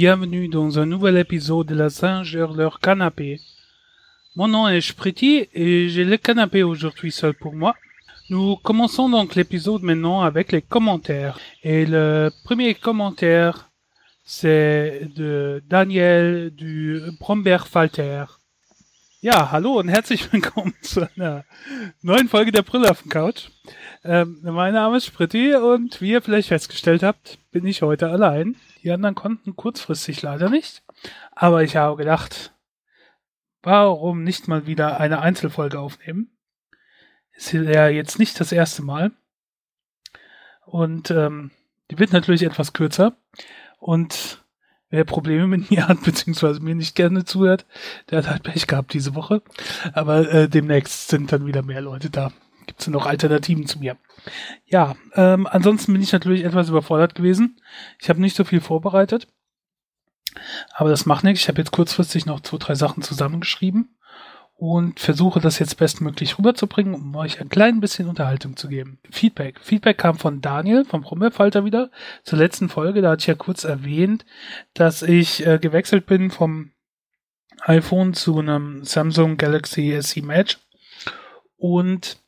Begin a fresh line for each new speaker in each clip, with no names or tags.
Bienvenue dans un nouvel épisode de la Singer leur canapé. Mon nom est Spriti et j'ai le canapé aujourd'hui seul pour moi. Nous commençons donc l'épisode maintenant avec les commentaires. Et le premier commentaire, c'est de Daniel du Brombeerfalter. Ja, hallo und herzlich willkommen zu einer neuen Folge der Brille auf dem Couch. Ähm, mein Name ist Spritti und wie ihr vielleicht festgestellt habt, bin ich heute allein. Die anderen konnten kurzfristig leider nicht. Aber ich habe gedacht, warum nicht mal wieder eine Einzelfolge aufnehmen? Ist ja jetzt nicht das erste Mal. Und ähm, die wird natürlich etwas kürzer. Und wer Probleme mit mir hat, beziehungsweise mir nicht gerne zuhört, der hat halt Pech gehabt diese Woche. Aber äh, demnächst sind dann wieder mehr Leute da. Gibt es noch Alternativen zu mir? Ja, ähm, ansonsten bin ich natürlich etwas überfordert gewesen. Ich habe nicht so viel vorbereitet. Aber das macht nichts. Ich habe jetzt kurzfristig noch zwei, drei Sachen zusammengeschrieben und versuche das jetzt bestmöglich rüberzubringen, um euch ein klein bisschen Unterhaltung zu geben. Feedback. Feedback kam von Daniel vom Prommelfalter wieder zur letzten Folge. Da hatte ich ja kurz erwähnt, dass ich äh, gewechselt bin vom iPhone zu einem Samsung Galaxy SE Match und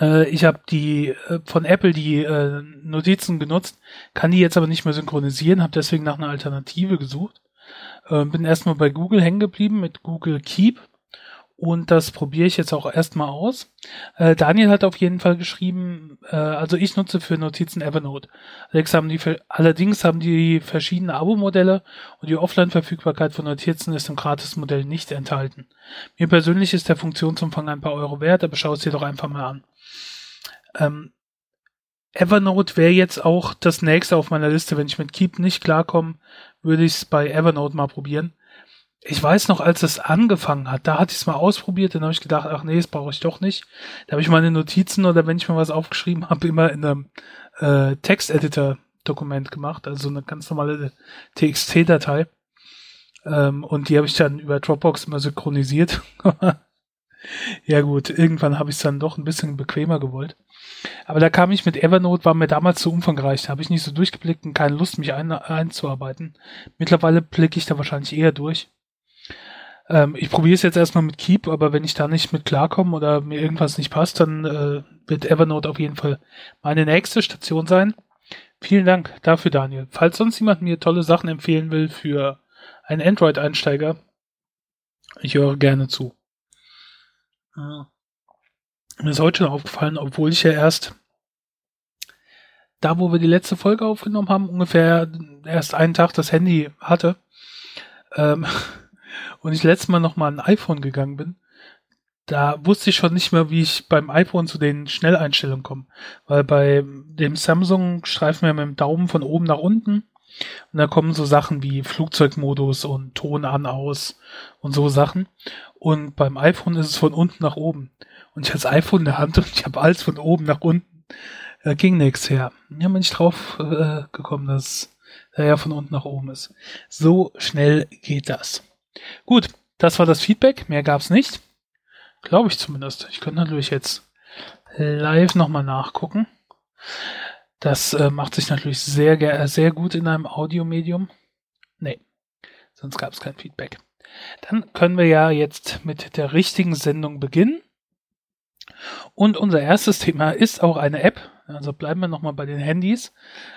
äh, ich habe die äh, von Apple die äh, Notizen genutzt, kann die jetzt aber nicht mehr synchronisieren, habe deswegen nach einer Alternative gesucht. Äh, bin erstmal bei Google hängen geblieben mit Google Keep und das probiere ich jetzt auch erstmal aus. Äh, Daniel hat auf jeden Fall geschrieben, äh, also ich nutze für Notizen Evernote. Allerdings haben die, allerdings haben die verschiedene Abo-Modelle und die Offline-Verfügbarkeit von Notizen ist im Gratis-Modell nicht enthalten. Mir persönlich ist der Funktionsumfang ein paar Euro wert, aber schau es dir doch einfach mal an. Ähm, Evernote wäre jetzt auch das nächste auf meiner Liste. Wenn ich mit Keep nicht klarkomme, würde ich es bei Evernote mal probieren ich weiß noch, als es angefangen hat, da hatte ich es mal ausprobiert, dann habe ich gedacht, ach nee, das brauche ich doch nicht. Da habe ich meine Notizen oder wenn ich mal was aufgeschrieben habe, immer in einem äh, Texteditor-Dokument gemacht, also eine ganz normale TXT-Datei. Ähm, und die habe ich dann über Dropbox immer synchronisiert. ja gut, irgendwann habe ich es dann doch ein bisschen bequemer gewollt. Aber da kam ich mit Evernote, war mir damals zu umfangreich. Da habe ich nicht so durchgeblickt und keine Lust, mich ein, einzuarbeiten. Mittlerweile blicke ich da wahrscheinlich eher durch. Ähm, ich probiere es jetzt erstmal mit Keep, aber wenn ich da nicht mit klarkomme oder mir irgendwas nicht passt, dann äh, wird Evernote auf jeden Fall meine nächste Station sein. Vielen Dank dafür, Daniel. Falls sonst jemand mir tolle Sachen empfehlen will für einen Android-Einsteiger, ich höre gerne zu. Ja. Mir ist heute schon aufgefallen, obwohl ich ja erst da, wo wir die letzte Folge aufgenommen haben, ungefähr erst einen Tag das Handy hatte, ähm, und ich letztes Mal nochmal ein iPhone gegangen bin, da wusste ich schon nicht mehr, wie ich beim iPhone zu den Schnelleinstellungen komme. Weil bei dem Samsung streifen wir mit dem Daumen von oben nach unten und da kommen so Sachen wie Flugzeugmodus und Ton an, aus und so Sachen. Und beim iPhone ist es von unten nach oben. Und ich hatte das iPhone in der Hand und ich habe alles von oben nach unten. Da ging nichts her. Ja, bin ich drauf äh, gekommen, dass er ja von unten nach oben ist. So schnell geht das. Gut, das war das Feedback. Mehr gab's nicht. Glaube ich zumindest. Ich könnte natürlich jetzt live nochmal nachgucken. Das äh, macht sich natürlich sehr, sehr gut in einem Audiomedium. Nee, sonst gab es kein Feedback. Dann können wir ja jetzt mit der richtigen Sendung beginnen. Und unser erstes Thema ist auch eine App. Also bleiben wir nochmal bei den Handys.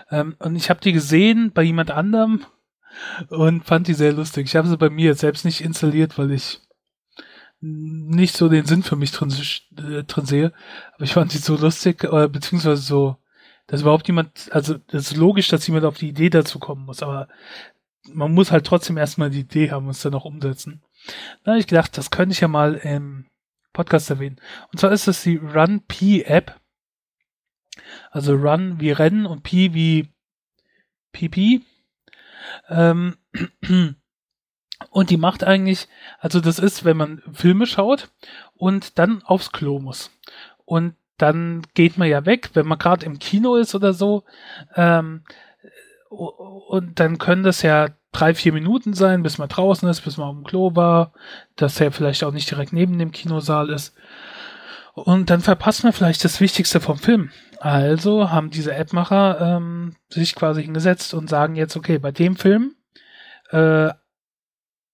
Ähm, und ich habe die gesehen bei jemand anderem und fand die sehr lustig. Ich habe sie bei mir selbst nicht installiert, weil ich nicht so den Sinn für mich drin, äh, drin sehe. Aber ich fand sie so lustig, äh, beziehungsweise so, dass überhaupt jemand, also das ist logisch, dass jemand auf die Idee dazu kommen muss, aber man muss halt trotzdem erstmal die Idee haben und es dann auch umsetzen. Da habe ich gedacht, das könnte ich ja mal im Podcast erwähnen. Und zwar ist das die Run P App. Also Run wie Rennen und P wie PP. Ähm, und die macht eigentlich, also das ist, wenn man Filme schaut und dann aufs Klo muss. Und dann geht man ja weg, wenn man gerade im Kino ist oder so. Ähm, und dann können das ja drei, vier Minuten sein, bis man draußen ist, bis man auf dem Klo war, dass er vielleicht auch nicht direkt neben dem Kinosaal ist. Und dann verpasst man vielleicht das Wichtigste vom Film. Also haben diese Appmacher ähm, sich quasi hingesetzt und sagen jetzt, okay, bei dem Film äh,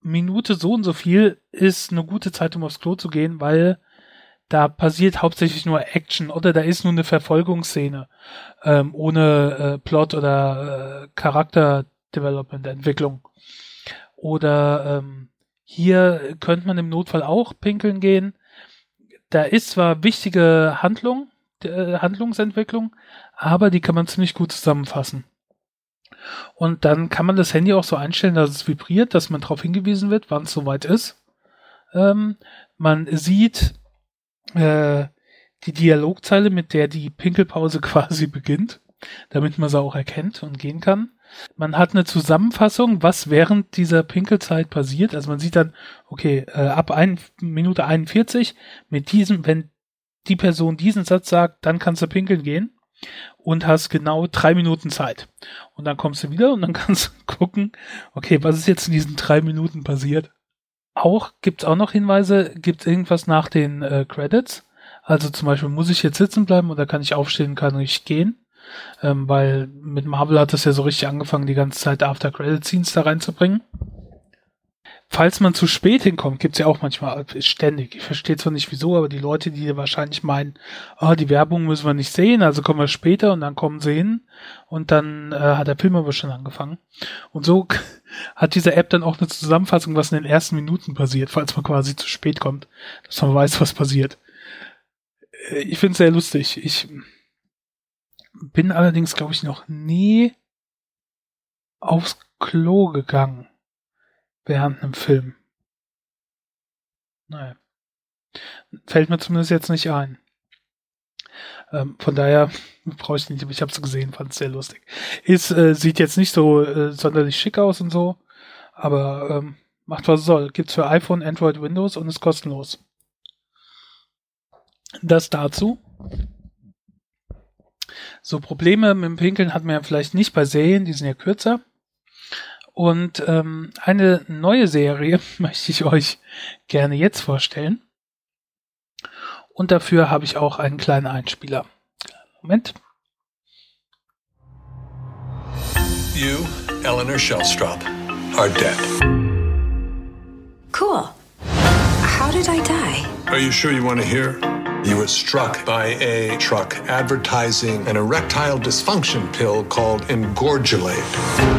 Minute so und so viel ist eine gute Zeit, um aufs Klo zu gehen, weil da passiert hauptsächlich nur Action oder da ist nur eine Verfolgungsszene ähm, ohne äh, Plot oder äh, Charakter-Development, Entwicklung. Oder ähm, hier könnte man im Notfall auch pinkeln gehen. Da ist zwar wichtige Handlung, äh, Handlungsentwicklung, aber die kann man ziemlich gut zusammenfassen. Und dann kann man das Handy auch so einstellen, dass es vibriert, dass man darauf hingewiesen wird, wann es soweit ist. Ähm, man sieht äh, die Dialogzeile, mit der die Pinkelpause quasi beginnt, damit man sie auch erkennt und gehen kann. Man hat eine Zusammenfassung, was während dieser Pinkelzeit passiert. Also man sieht dann, okay, äh, ab ein, Minute 41, mit diesem, wenn die Person diesen Satz sagt, dann kannst du pinkeln gehen und hast genau drei Minuten Zeit. Und dann kommst du wieder und dann kannst du gucken, okay, was ist jetzt in diesen drei Minuten passiert? Auch gibt's auch noch Hinweise, gibt's irgendwas nach den äh, Credits? Also zum Beispiel muss ich jetzt sitzen bleiben oder kann ich aufstehen, kann ich gehen? Ähm, weil mit Marvel hat es ja so richtig angefangen, die ganze Zeit After Credit Scenes da reinzubringen. Falls man zu spät hinkommt, gibt's ja auch manchmal ständig. Ich verstehe zwar nicht wieso, aber die Leute, die wahrscheinlich meinen, oh, die Werbung müssen wir nicht sehen, also kommen wir später und dann kommen sie hin und dann äh, hat der Film aber schon angefangen. Und so hat diese App dann auch eine Zusammenfassung, was in den ersten Minuten passiert, falls man quasi zu spät kommt, dass man weiß, was passiert. Äh, ich finde es sehr lustig. Ich bin allerdings, glaube ich, noch nie aufs Klo gegangen während einem Film. Naja. Fällt mir zumindest jetzt nicht ein. Ähm, von daher brauche ich nicht, aber ich habe es gesehen, fand es sehr lustig. Ist, äh, sieht jetzt nicht so äh, sonderlich schick aus und so, aber ähm, macht was soll. Gibt's für iPhone, Android, Windows und ist kostenlos. Das dazu. So Probleme mit dem Pinkeln hat man ja vielleicht nicht bei Serien, die sind ja kürzer. Und ähm, eine neue Serie möchte ich euch gerne jetzt vorstellen. Und dafür habe ich auch einen kleinen Einspieler. Moment.
You, Eleanor Shellstrop, are dead.
Cool. How did I die?
Are you sure you want to hear? You were struck by a truck advertising an erectile dysfunction pill called Engorgulate.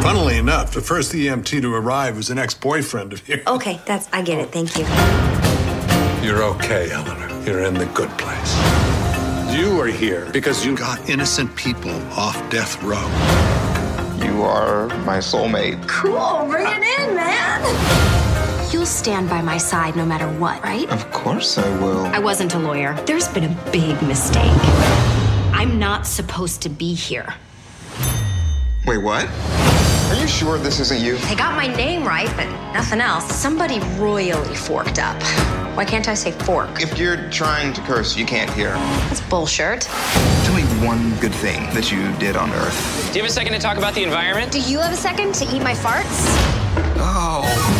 Funnily enough, the first EMT to arrive was an ex-boyfriend of yours.
Okay, that's I get it. Thank you.
You're okay, Eleanor. You're in the good place. You are here because you got innocent people off death row.
You are my soulmate.
Cool. Bring it in, man. You'll stand by my side no matter what, right?
Of course I will.
I wasn't a lawyer. There's been a big mistake. I'm not supposed to be here.
Wait, what? Are you sure this isn't you?
They got my name right, but nothing else. Somebody royally forked up. Why can't I say fork?
If you're trying to curse, you can't hear.
That's bullshit.
Tell me one good thing that you did on Earth.
Do you have a second to talk about the environment?
Do you have a second to eat my farts?
Oh.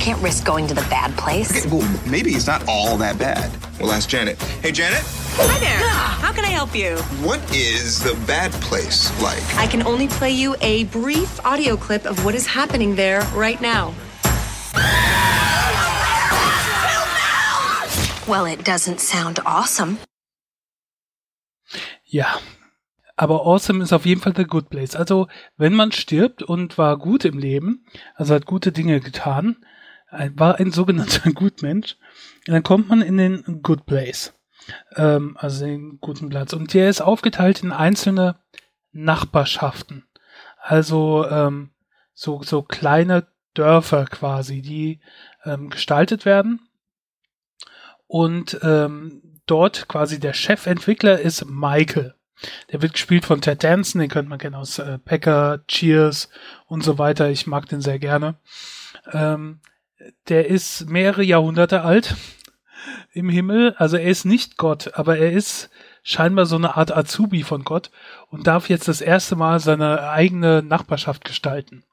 I can't risk going to the bad place.
Okay, well, maybe it's not all that bad. We'll ask Janet. Hey, Janet,
Hi there. How can I help you?
what is the bad place like?
I can only play you a brief audio clip of what is happening there right now.
Well, it doesn't sound awesome.
Ja. Aber Awesome ist auf jeden Fall der Good Place. Also, wenn man stirbt und war gut im Leben, also hat gute Dinge getan, ein- war ein sogenannter Gutmensch, dann kommt man in den Good Place. Ähm, also den guten Platz. Und der ist aufgeteilt in einzelne Nachbarschaften. Also ähm, so, so kleine Dörfer quasi, die ähm, gestaltet werden. Und ähm, dort quasi der Chefentwickler ist Michael. Der wird gespielt von Ted Danson, den könnte man kennen aus äh, Packer, Cheers und so weiter. Ich mag den sehr gerne. Ähm, der ist mehrere Jahrhunderte alt im Himmel. Also er ist nicht Gott, aber er ist scheinbar so eine Art Azubi von Gott und darf jetzt das erste Mal seine eigene Nachbarschaft gestalten.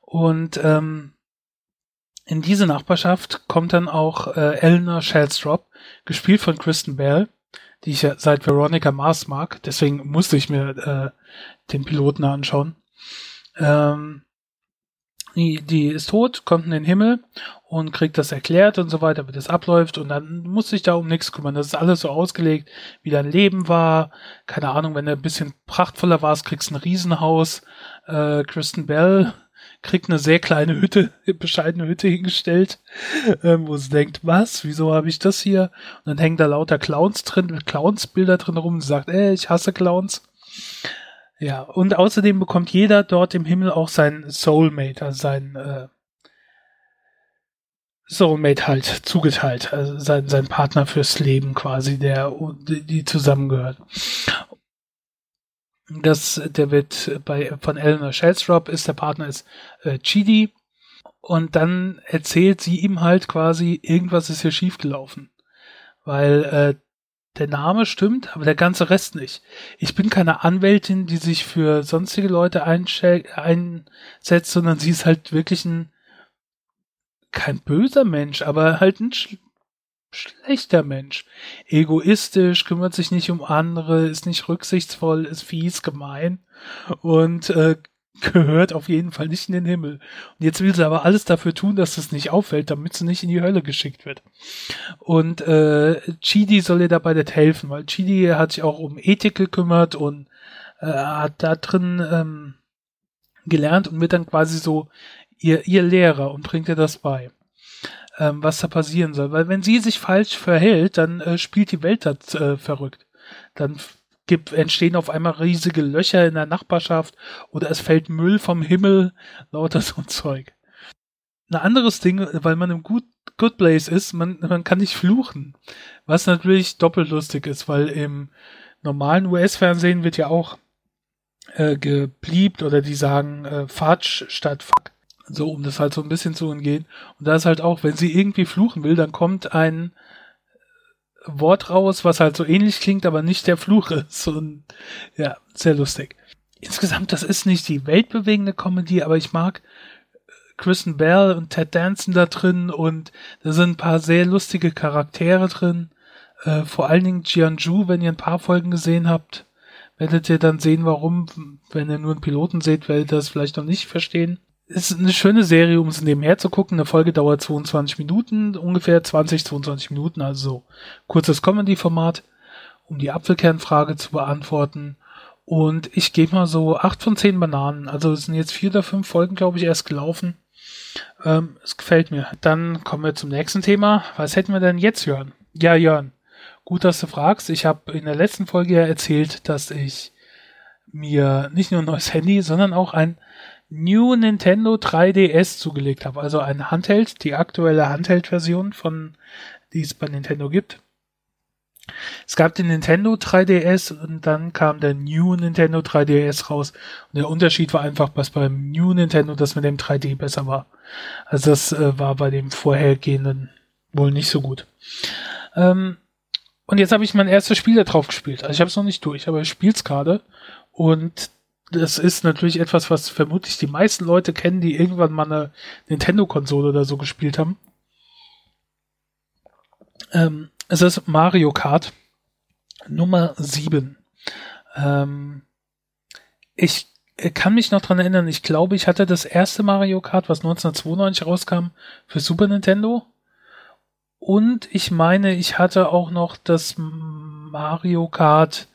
Und ähm, in diese Nachbarschaft kommt dann auch äh, Eleanor Shellstrop, gespielt von Kristen Bell, die ich ja seit Veronica Mars mag. Deswegen musste ich mir äh, den Piloten anschauen. Ähm, die, die ist tot, kommt in den Himmel und kriegt das erklärt und so weiter, wie das abläuft und dann muss sich da um nichts kümmern. Das ist alles so ausgelegt, wie dein Leben war. Keine Ahnung, wenn du ein bisschen prachtvoller warst, kriegst ein Riesenhaus. Äh, Kristen Bell kriegt eine sehr kleine Hütte, bescheidene Hütte hingestellt, ähm, wo sie denkt, was, wieso habe ich das hier? Und dann hängen da lauter Clowns drin, Clowns-Bilder drin rum und sagt, ey, ich hasse Clowns. Ja, und außerdem bekommt jeder dort im Himmel auch sein Soulmate, also sein äh, Soulmate halt zugeteilt, also sein, sein Partner fürs Leben quasi, der die, die zusammengehört. Das, der wird bei von Eleanor Shellstrop ist der Partner ist äh, Chidi und dann erzählt sie ihm halt quasi irgendwas ist hier schiefgelaufen, weil äh, der Name stimmt, aber der ganze Rest nicht. Ich bin keine Anwältin, die sich für sonstige Leute einsetzt, sondern sie ist halt wirklich ein kein böser Mensch, aber halt ein sch schlechter Mensch. Egoistisch, kümmert sich nicht um andere, ist nicht rücksichtsvoll, ist fies, gemein und äh, gehört auf jeden Fall nicht in den Himmel. Und jetzt will sie aber alles dafür tun, dass es nicht auffällt, damit sie nicht in die Hölle geschickt wird. Und äh, Chidi soll ihr dabei nicht helfen, weil Chidi hat sich auch um Ethik gekümmert und äh, hat da drin ähm, gelernt und wird dann quasi so ihr, ihr Lehrer und bringt ihr das bei, ähm, was da passieren soll. Weil wenn sie sich falsch verhält, dann äh, spielt die Welt das äh, verrückt. Dann gibt, entstehen auf einmal riesige Löcher in der Nachbarschaft oder es fällt Müll vom Himmel, lauter so ein Zeug. Ein anderes Ding, weil man im Good, Good Place ist, man, man kann nicht fluchen. Was natürlich doppelt lustig ist, weil im normalen US-Fernsehen wird ja auch äh, gebliebt oder die sagen äh, Fatsch statt Fuck. So, um das halt so ein bisschen zu umgehen. Und da ist halt auch, wenn sie irgendwie fluchen will, dann kommt ein Wort raus, was halt so ähnlich klingt, aber nicht der Fluch ist. Und ja, sehr lustig. Insgesamt, das ist nicht die weltbewegende Comedy, aber ich mag äh, Kristen Bell und Ted Danson da drin und da sind ein paar sehr lustige Charaktere drin. Äh, vor allen Dingen Jianju, wenn ihr ein paar Folgen gesehen habt, werdet ihr dann sehen, warum. Wenn ihr nur einen Piloten seht, werdet ihr das vielleicht noch nicht verstehen ist eine schöne Serie, um es nebenher zu gucken. Eine Folge dauert 22 Minuten, ungefähr 20, 22 Minuten, also so kurzes Comedy-Format, um die Apfelkernfrage zu beantworten. Und ich gebe mal so acht von zehn Bananen. Also es sind jetzt vier oder fünf Folgen, glaube ich, erst gelaufen. Ähm, es gefällt mir. Dann kommen wir zum nächsten Thema. Was hätten wir denn jetzt, Jörn? Ja, Jörn. Gut, dass du fragst. Ich habe in der letzten Folge ja erzählt, dass ich mir nicht nur ein neues Handy, sondern auch ein New Nintendo 3DS zugelegt habe. Also ein Handheld, die aktuelle Handheld-Version von, die es bei Nintendo gibt. Es gab den Nintendo 3DS und dann kam der New Nintendo 3DS raus. Und der Unterschied war einfach, was beim New Nintendo das mit dem 3D besser war. Also das äh, war bei dem vorhergehenden wohl nicht so gut. Ähm, und jetzt habe ich mein erstes Spiel da drauf gespielt. Also ich habe es noch nicht durch, aber ich spiele es gerade. Und das ist natürlich etwas, was vermutlich die meisten Leute kennen, die irgendwann mal eine Nintendo-Konsole oder so gespielt haben. Ähm, es ist Mario Kart Nummer 7. Ähm, ich kann mich noch dran erinnern, ich glaube, ich hatte das erste Mario Kart, was 1992 rauskam, für Super Nintendo. Und ich meine, ich hatte auch noch das Mario Kart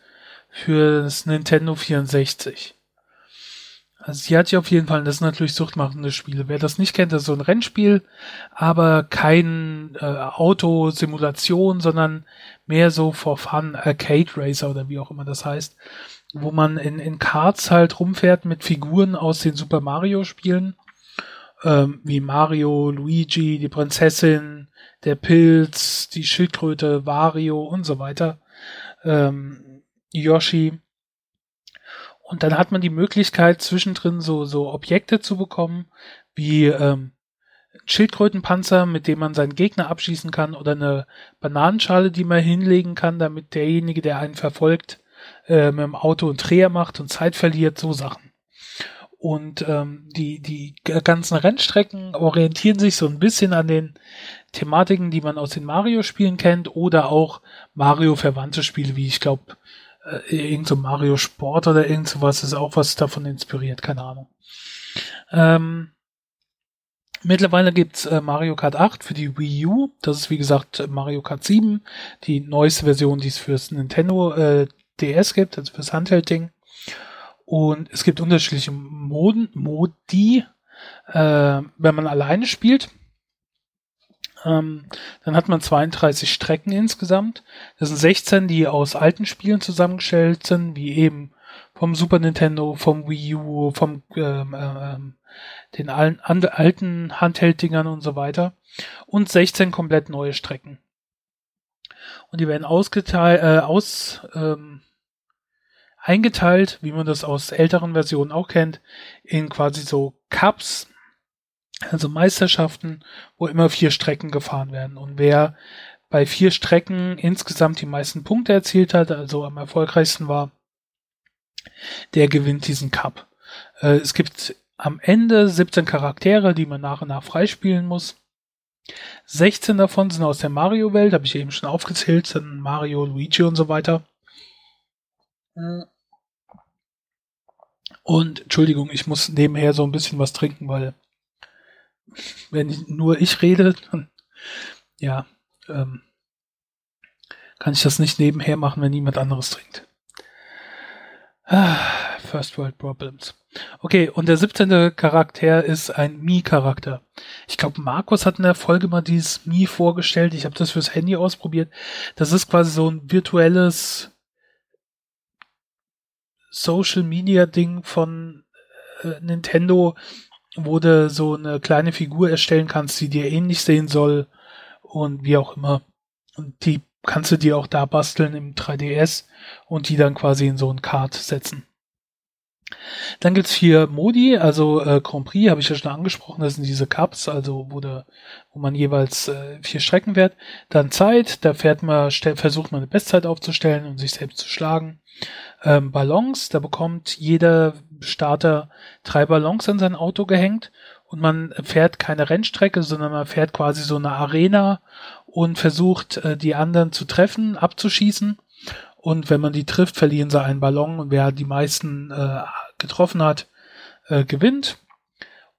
für das Nintendo 64. Also sie hat ja auf jeden Fall, das sind natürlich suchtmachende Spiele. Wer das nicht kennt, das ist so ein Rennspiel, aber kein äh, Autosimulation, sondern mehr so for fun, Arcade Racer oder wie auch immer das heißt, wo man in, in Karts halt rumfährt mit Figuren aus den Super Mario Spielen, ähm, wie Mario, Luigi, die Prinzessin, der Pilz, die Schildkröte, Wario und so weiter, ähm, Yoshi und dann hat man die Möglichkeit, zwischendrin so, so Objekte zu bekommen, wie ähm, Schildkrötenpanzer, mit dem man seinen Gegner abschießen kann, oder eine Bananenschale, die man hinlegen kann, damit derjenige, der einen verfolgt, äh, mit dem Auto einen Dreher macht und Zeit verliert, so Sachen. Und ähm, die, die ganzen Rennstrecken orientieren sich so ein bisschen an den Thematiken, die man aus den Mario-Spielen kennt oder auch Mario-verwandte Spiele, wie ich glaube, äh, irgend so Mario Sport oder irgend sowas ist auch was davon inspiriert, keine Ahnung. Ähm, mittlerweile gibt's äh, Mario Kart 8 für die Wii U. Das ist wie gesagt Mario Kart 7, die neueste Version, die es fürs Nintendo äh, DS gibt, also fürs Handheld-Ding. Und es gibt unterschiedliche Moden, Modi, äh, wenn man alleine spielt. Ähm, dann hat man 32 Strecken insgesamt. Das sind 16, die aus alten Spielen zusammengestellt sind, wie eben vom Super Nintendo, vom Wii U, vom ähm, ähm, den allen, an, alten Handheld-Dingern und so weiter. Und 16 komplett neue Strecken. Und die werden ausgeteilt, äh, aus, ähm, eingeteilt, wie man das aus älteren Versionen auch kennt, in quasi so Cups, also Meisterschaften, wo immer vier Strecken gefahren werden. Und wer bei vier Strecken insgesamt die meisten Punkte erzielt hat, also am erfolgreichsten war, der gewinnt diesen Cup. Äh, es gibt am Ende 17 Charaktere, die man nach und nach freispielen muss. 16 davon sind aus der Mario-Welt, habe ich eben schon aufgezählt, sind Mario, Luigi und so weiter. Und Entschuldigung, ich muss nebenher so ein bisschen was trinken, weil wenn ich, nur ich rede, dann ja, ähm, kann ich das nicht nebenher machen, wenn niemand anderes trinkt. Ah, First World Problems. Okay, und der 17. Charakter ist ein Mi-Charakter. Ich glaube, Markus hat in der Folge mal dieses Mi vorgestellt. Ich habe das fürs Handy ausprobiert. Das ist quasi so ein virtuelles Social Media Ding von äh, Nintendo, wo du so eine kleine Figur erstellen kannst, die dir ähnlich sehen soll und wie auch immer. Und die kannst du dir auch da basteln im 3DS und die dann quasi in so ein Kart setzen. Dann gibt's vier Modi, also äh, Grand Prix habe ich ja schon angesprochen, das sind diese Cups, also wo, de, wo man jeweils äh, vier Strecken fährt. Dann Zeit, da fährt man, versucht man eine Bestzeit aufzustellen und sich selbst zu schlagen. Ähm, Ballons, da bekommt jeder Starter drei Ballons an sein Auto gehängt und man fährt keine Rennstrecke, sondern man fährt quasi so eine Arena und versucht äh, die anderen zu treffen, abzuschießen. Und wenn man die trifft, verlieren sie einen Ballon und wer die meisten äh, getroffen hat, äh, gewinnt.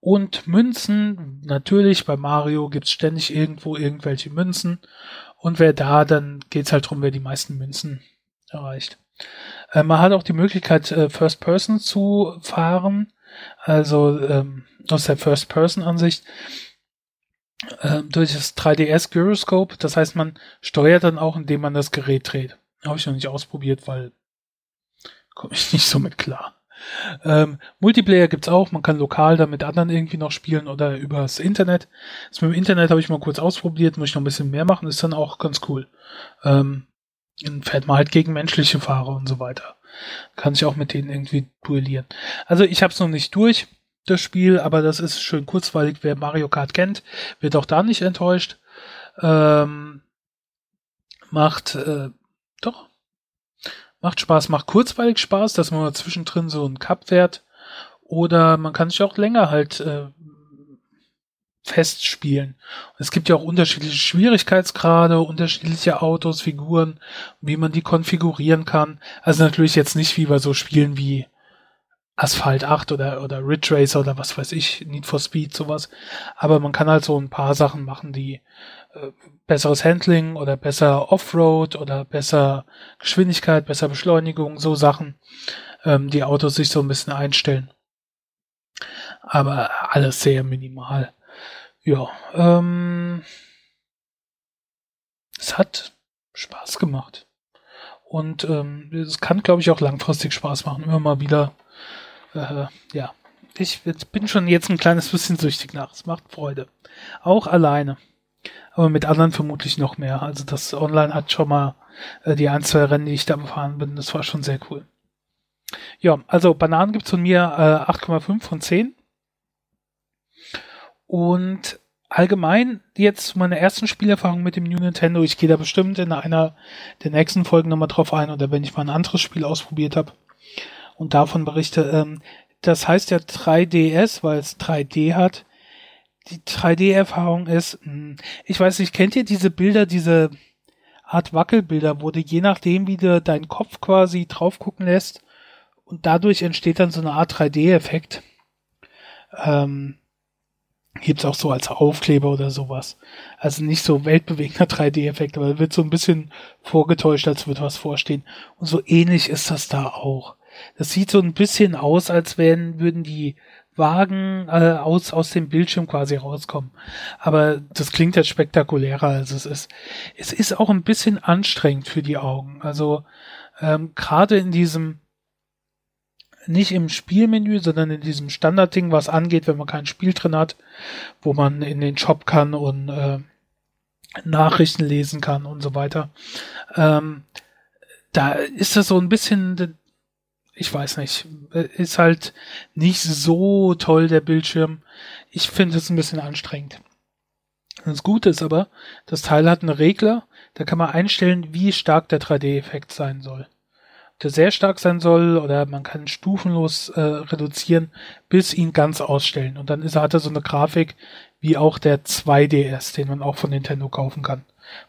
Und Münzen, natürlich, bei Mario gibt's ständig irgendwo irgendwelche Münzen. Und wer da, dann geht's halt drum, wer die meisten Münzen erreicht. Äh, man hat auch die Möglichkeit, äh, First Person zu fahren, also ähm, aus der First Person Ansicht äh, durch das 3DS Gyroscope. Das heißt, man steuert dann auch, indem man das Gerät dreht. Habe ich noch nicht ausprobiert, weil komme ich nicht so mit klar. Ähm, Multiplayer gibt's auch, man kann lokal da mit anderen irgendwie noch spielen oder übers Internet. Das mit dem Internet habe ich mal kurz ausprobiert, muss ich noch ein bisschen mehr machen, ist dann auch ganz cool. Ähm, dann fährt man halt gegen menschliche Fahrer und so weiter. Kann sich auch mit denen irgendwie duellieren. Also ich habe es noch nicht durch, das Spiel, aber das ist schön kurzweilig. Wer Mario Kart kennt, wird auch da nicht enttäuscht. Ähm, macht äh, doch macht Spaß, macht kurzweilig Spaß, dass man zwischendrin so einen Cup fährt. Oder man kann sich auch länger halt äh, festspielen. Es gibt ja auch unterschiedliche Schwierigkeitsgrade, unterschiedliche Autos, Figuren, wie man die konfigurieren kann. Also natürlich jetzt nicht wie bei so Spielen wie Asphalt 8 oder, oder Ridge Racer oder was weiß ich, Need for Speed, sowas. Aber man kann halt so ein paar Sachen machen, die äh, besseres Handling oder besser Offroad oder besser Geschwindigkeit, besser Beschleunigung, so Sachen, ähm, die Autos sich so ein bisschen einstellen. Aber alles sehr minimal. Ja, ähm, es hat Spaß gemacht. Und ähm, es kann, glaube ich, auch langfristig Spaß machen. Immer mal wieder. Äh, ja, ich bin schon jetzt ein kleines bisschen süchtig nach. Es macht Freude. Auch alleine. Aber mit anderen vermutlich noch mehr. Also das Online hat schon mal äh, die ein, zwei Rennen, die ich da gefahren bin. Das war schon sehr cool. Ja, also Bananen gibt's von mir äh, 8,5 von 10. Und allgemein jetzt meine ersten Spielerfahrung mit dem New Nintendo. Ich gehe da bestimmt in einer der nächsten Folgen nochmal drauf ein oder wenn ich mal ein anderes Spiel ausprobiert habe und davon berichte. Ähm, das heißt ja 3DS, weil es 3D hat. Die 3D-Erfahrung ist, hm, ich weiß nicht, kennt ihr diese Bilder, diese Art Wackelbilder, wo du je nachdem, wie du deinen Kopf quasi drauf gucken lässt und dadurch entsteht dann so eine Art 3D-Effekt. Ähm, gibt's auch so als Aufkleber oder sowas. Also nicht so weltbewegender 3D-Effekt, aber wird so ein bisschen vorgetäuscht, als würde was vorstehen. Und so ähnlich ist das da auch. Das sieht so ein bisschen aus, als wären, würden die Wagen äh, aus, aus dem Bildschirm quasi rauskommen. Aber das klingt jetzt spektakulärer, als es ist. Es ist auch ein bisschen anstrengend für die Augen. Also ähm, gerade in diesem nicht im Spielmenü, sondern in diesem Standardding, was angeht, wenn man kein Spiel drin hat, wo man in den Shop kann und äh, Nachrichten lesen kann und so weiter. Ähm, da ist das so ein bisschen, ich weiß nicht, ist halt nicht so toll der Bildschirm. Ich finde es ein bisschen anstrengend. Das Gute ist aber, das Teil hat einen Regler, da kann man einstellen, wie stark der 3D-Effekt sein soll der sehr stark sein soll oder man kann stufenlos äh, reduzieren, bis ihn ganz ausstellen. Und dann ist, hat er so eine Grafik wie auch der 2DS, den man auch von Nintendo kaufen kann,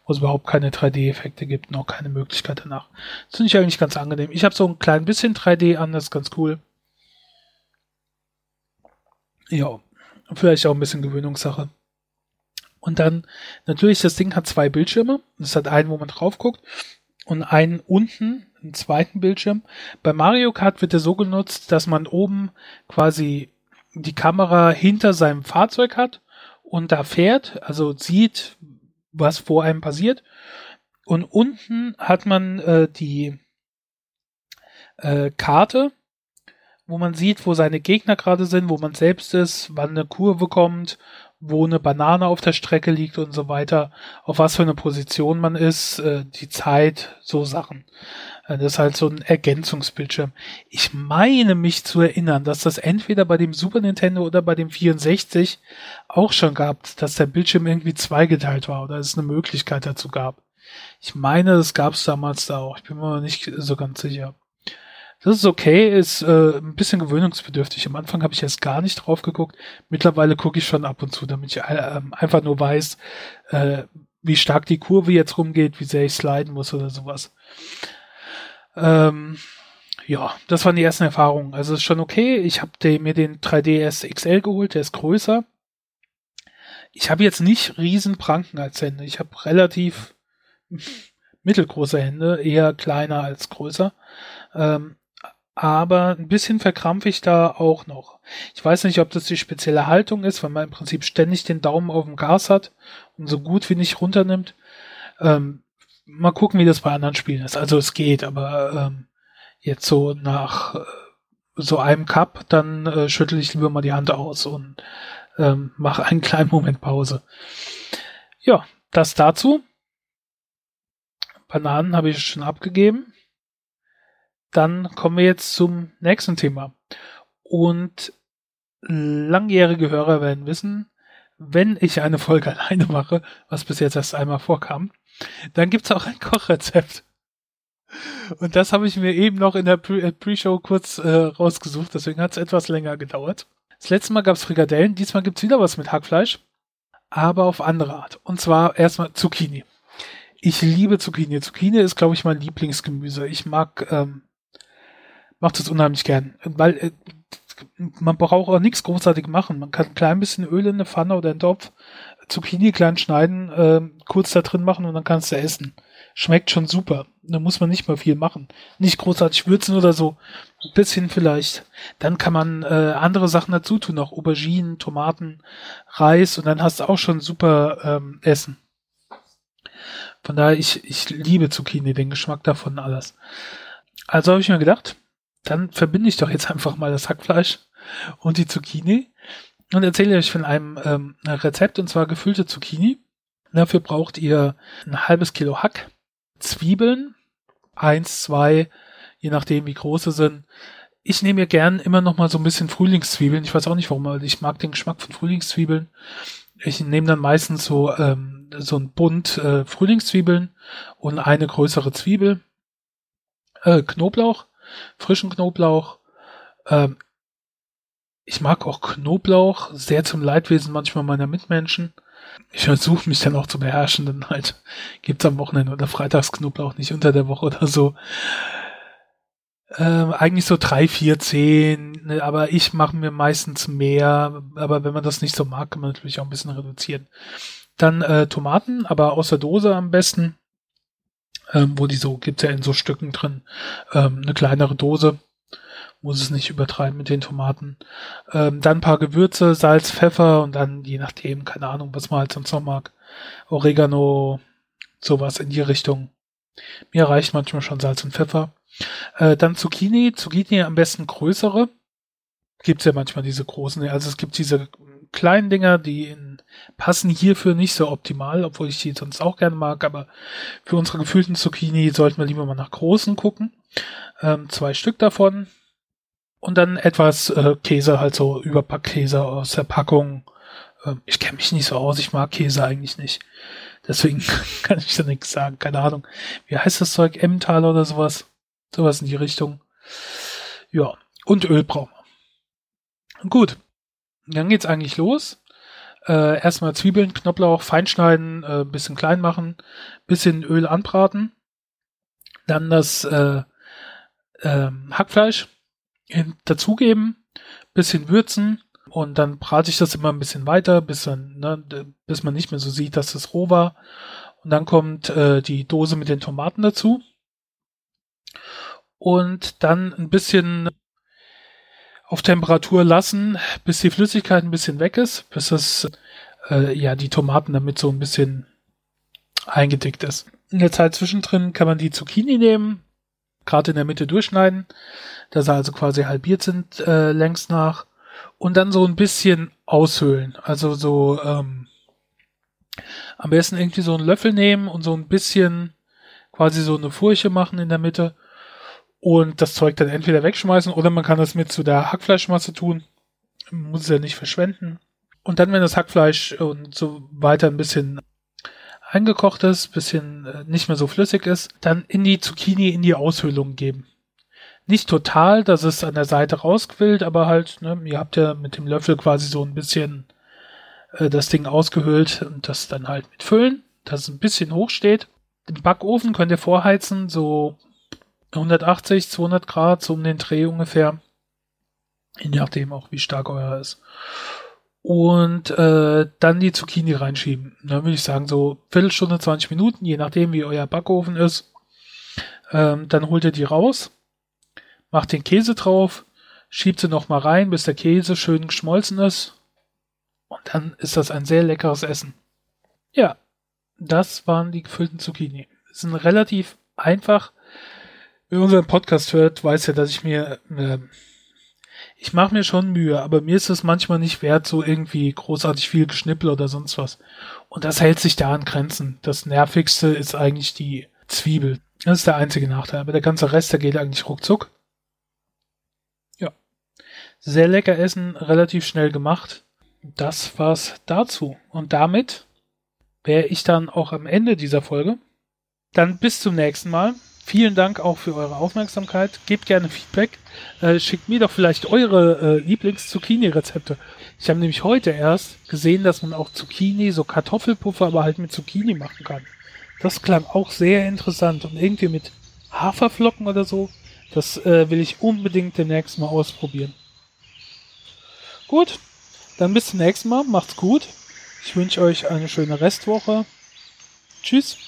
wo es überhaupt keine 3D-Effekte gibt, noch keine Möglichkeit danach. Das finde ich eigentlich ganz angenehm. Ich habe so ein klein bisschen 3D an, das ist ganz cool. Ja, vielleicht auch ein bisschen Gewöhnungssache. Und dann, natürlich, das Ding hat zwei Bildschirme. Es hat einen, wo man drauf guckt und einen unten, einen zweiten Bildschirm. Bei Mario Kart wird er so genutzt, dass man oben quasi die Kamera hinter seinem Fahrzeug hat und da fährt, also sieht, was vor einem passiert. Und unten hat man äh, die äh, Karte, wo man sieht, wo seine Gegner gerade sind, wo man selbst ist, wann eine Kurve kommt wo eine Banane auf der Strecke liegt und so weiter, auf was für eine Position man ist, äh, die Zeit, so Sachen. Äh, das ist halt so ein Ergänzungsbildschirm. Ich meine mich zu erinnern, dass das entweder bei dem Super Nintendo oder bei dem 64 auch schon gab, dass der Bildschirm irgendwie zweigeteilt war oder es eine Möglichkeit dazu gab. Ich meine, das gab es damals da auch. Ich bin mir nicht so ganz sicher. Das ist okay, ist äh, ein bisschen gewöhnungsbedürftig. Am Anfang habe ich erst gar nicht drauf geguckt. Mittlerweile gucke ich schon ab und zu, damit ich äh, einfach nur weiß, äh, wie stark die Kurve jetzt rumgeht, wie sehr ich sliden muss oder sowas. Ähm, ja, das waren die ersten Erfahrungen. Also ist schon okay. Ich habe mir den 3DS XL geholt, der ist größer. Ich habe jetzt nicht riesen Pranken als Hände. Ich habe relativ mittelgroße Hände, eher kleiner als größer. Ähm, aber ein bisschen verkrampfe ich da auch noch. Ich weiß nicht, ob das die spezielle Haltung ist, weil man im Prinzip ständig den Daumen auf dem Gas hat und so gut wie nicht runternimmt. Ähm, mal gucken, wie das bei anderen Spielen ist. Also es geht, aber ähm, jetzt so nach äh, so einem Cup, dann äh, schüttel ich lieber mal die Hand aus und ähm, mache einen kleinen Moment Pause. Ja, das dazu. Bananen habe ich schon abgegeben dann kommen wir jetzt zum nächsten Thema. Und langjährige Hörer werden wissen, wenn ich eine Folge alleine mache, was bis jetzt erst einmal vorkam, dann gibt's auch ein Kochrezept. Und das habe ich mir eben noch in der äh, Pre-Show kurz äh, rausgesucht, deswegen hat es etwas länger gedauert. Das letzte Mal gab's Frikadellen, diesmal gibt's wieder was mit Hackfleisch, aber auf andere Art. Und zwar erstmal Zucchini. Ich liebe Zucchini. Zucchini ist, glaube ich, mein Lieblingsgemüse. Ich mag ähm, macht es unheimlich gern. Weil äh, man braucht auch nichts großartig machen. Man kann ein klein bisschen Öl in eine Pfanne oder einen Topf, Zucchini klein schneiden, äh, kurz da drin machen und dann kannst du essen. Schmeckt schon super. Da muss man nicht mehr viel machen. Nicht großartig würzen oder so. Ein bisschen vielleicht. Dann kann man äh, andere Sachen dazu tun, auch Auberginen, Tomaten, Reis und dann hast du auch schon super ähm, Essen. Von daher, ich, ich liebe Zucchini, den Geschmack davon alles. Also habe ich mir gedacht, dann verbinde ich doch jetzt einfach mal das Hackfleisch und die Zucchini und erzähle euch von einem ähm, Rezept und zwar gefüllte Zucchini. Dafür braucht ihr ein halbes Kilo Hack, Zwiebeln, eins, zwei, je nachdem wie groß sie sind. Ich nehme mir gern immer noch mal so ein bisschen Frühlingszwiebeln. Ich weiß auch nicht warum, aber ich mag den Geschmack von Frühlingszwiebeln. Ich nehme dann meistens so ähm, so ein Bund äh, Frühlingszwiebeln und eine größere Zwiebel, äh, Knoblauch frischen Knoblauch, ähm, Ich mag auch Knoblauch, sehr zum Leidwesen manchmal meiner Mitmenschen. Ich versuche mich dann auch zu beherrschen, dann halt gibt's am Wochenende oder freitags Knoblauch nicht unter der Woche oder so. Ähm, eigentlich so drei, vier, zehn, ne, aber ich mache mir meistens mehr. Aber wenn man das nicht so mag, kann man natürlich auch ein bisschen reduzieren. Dann äh, Tomaten, aber aus der Dose am besten. Ähm, wo die so, gibt's ja in so Stücken drin. Ähm, eine kleinere Dose. Muss es nicht übertreiben mit den Tomaten. Ähm, dann ein paar Gewürze, Salz, Pfeffer und dann, je nachdem, keine Ahnung, was man halt sonst noch mag. Oregano, sowas in die Richtung. Mir reicht manchmal schon Salz und Pfeffer. Äh, dann Zucchini. Zucchini am besten größere. Gibt's ja manchmal diese großen. Also es gibt diese kleinen Dinger, die passen hierfür nicht so optimal, obwohl ich die sonst auch gerne mag, aber für unsere gefühlten Zucchini sollten wir lieber mal nach großen gucken. Ähm, zwei Stück davon. Und dann etwas äh, Käse, halt so Überpackkäse aus der Packung. Ähm, ich kenne mich nicht so aus, ich mag Käse eigentlich nicht. Deswegen kann ich da nichts sagen, keine Ahnung. Wie heißt das Zeug? Emmentaler oder sowas? Sowas in die Richtung. Ja, und Öl brauchen wir. Gut, dann geht's eigentlich los. Äh, erstmal Zwiebeln, Knoblauch feinschneiden, äh, bisschen klein machen, bisschen Öl anbraten. Dann das äh, äh, Hackfleisch hin, dazugeben, bisschen würzen und dann brate ich das immer ein bisschen weiter, bis, dann, ne, bis man nicht mehr so sieht, dass es roh war. Und dann kommt äh, die Dose mit den Tomaten dazu und dann ein bisschen auf Temperatur lassen, bis die Flüssigkeit ein bisschen weg ist, bis das äh, ja die Tomaten damit so ein bisschen eingedickt ist. In der Zeit zwischendrin kann man die Zucchini nehmen, gerade in der Mitte durchschneiden, dass sie also quasi halbiert sind äh, längs nach und dann so ein bisschen aushöhlen. Also so ähm, am besten irgendwie so einen Löffel nehmen und so ein bisschen quasi so eine Furche machen in der Mitte und das Zeug dann entweder wegschmeißen oder man kann das mit zu der Hackfleischmasse tun. Muss es ja nicht verschwenden. Und dann, wenn das Hackfleisch und so weiter ein bisschen eingekocht ist, bisschen äh, nicht mehr so flüssig ist, dann in die Zucchini in die Aushöhlung geben. Nicht total, dass es an der Seite rausquillt, aber halt, ne, ihr habt ja mit dem Löffel quasi so ein bisschen äh, das Ding ausgehöhlt und das dann halt mit füllen, dass es ein bisschen hoch steht. Den Backofen könnt ihr vorheizen, so 180, 200 Grad, so um den Dreh ungefähr. Je nachdem auch, wie stark euer ist. Und äh, dann die Zucchini reinschieben. Dann würde ich sagen, so Viertelstunde, 20 Minuten, je nachdem, wie euer Backofen ist. Ähm, dann holt ihr die raus, macht den Käse drauf, schiebt sie nochmal rein, bis der Käse schön geschmolzen ist. Und dann ist das ein sehr leckeres Essen. Ja, das waren die gefüllten Zucchini. Sind relativ einfach wer unseren Podcast hört, weiß ja, dass ich mir, äh, ich mache mir schon Mühe, aber mir ist es manchmal nicht wert, so irgendwie großartig viel Geschnippel oder sonst was. Und das hält sich da an Grenzen. Das nervigste ist eigentlich die Zwiebel. Das ist der einzige Nachteil. Aber der ganze Rest, der geht eigentlich ruckzuck. Ja. Sehr lecker essen, relativ schnell gemacht. Das war's dazu. Und damit wäre ich dann auch am Ende dieser Folge. Dann bis zum nächsten Mal. Vielen Dank auch für eure Aufmerksamkeit. Gebt gerne Feedback. Äh, schickt mir doch vielleicht eure äh, Lieblings-Zucchini-Rezepte. Ich habe nämlich heute erst gesehen, dass man auch Zucchini, so Kartoffelpuffer, aber halt mit Zucchini machen kann. Das klang auch sehr interessant und irgendwie mit Haferflocken oder so. Das äh, will ich unbedingt demnächst mal ausprobieren. Gut, dann bis zum nächsten Mal. Macht's gut. Ich wünsche euch eine schöne Restwoche. Tschüss.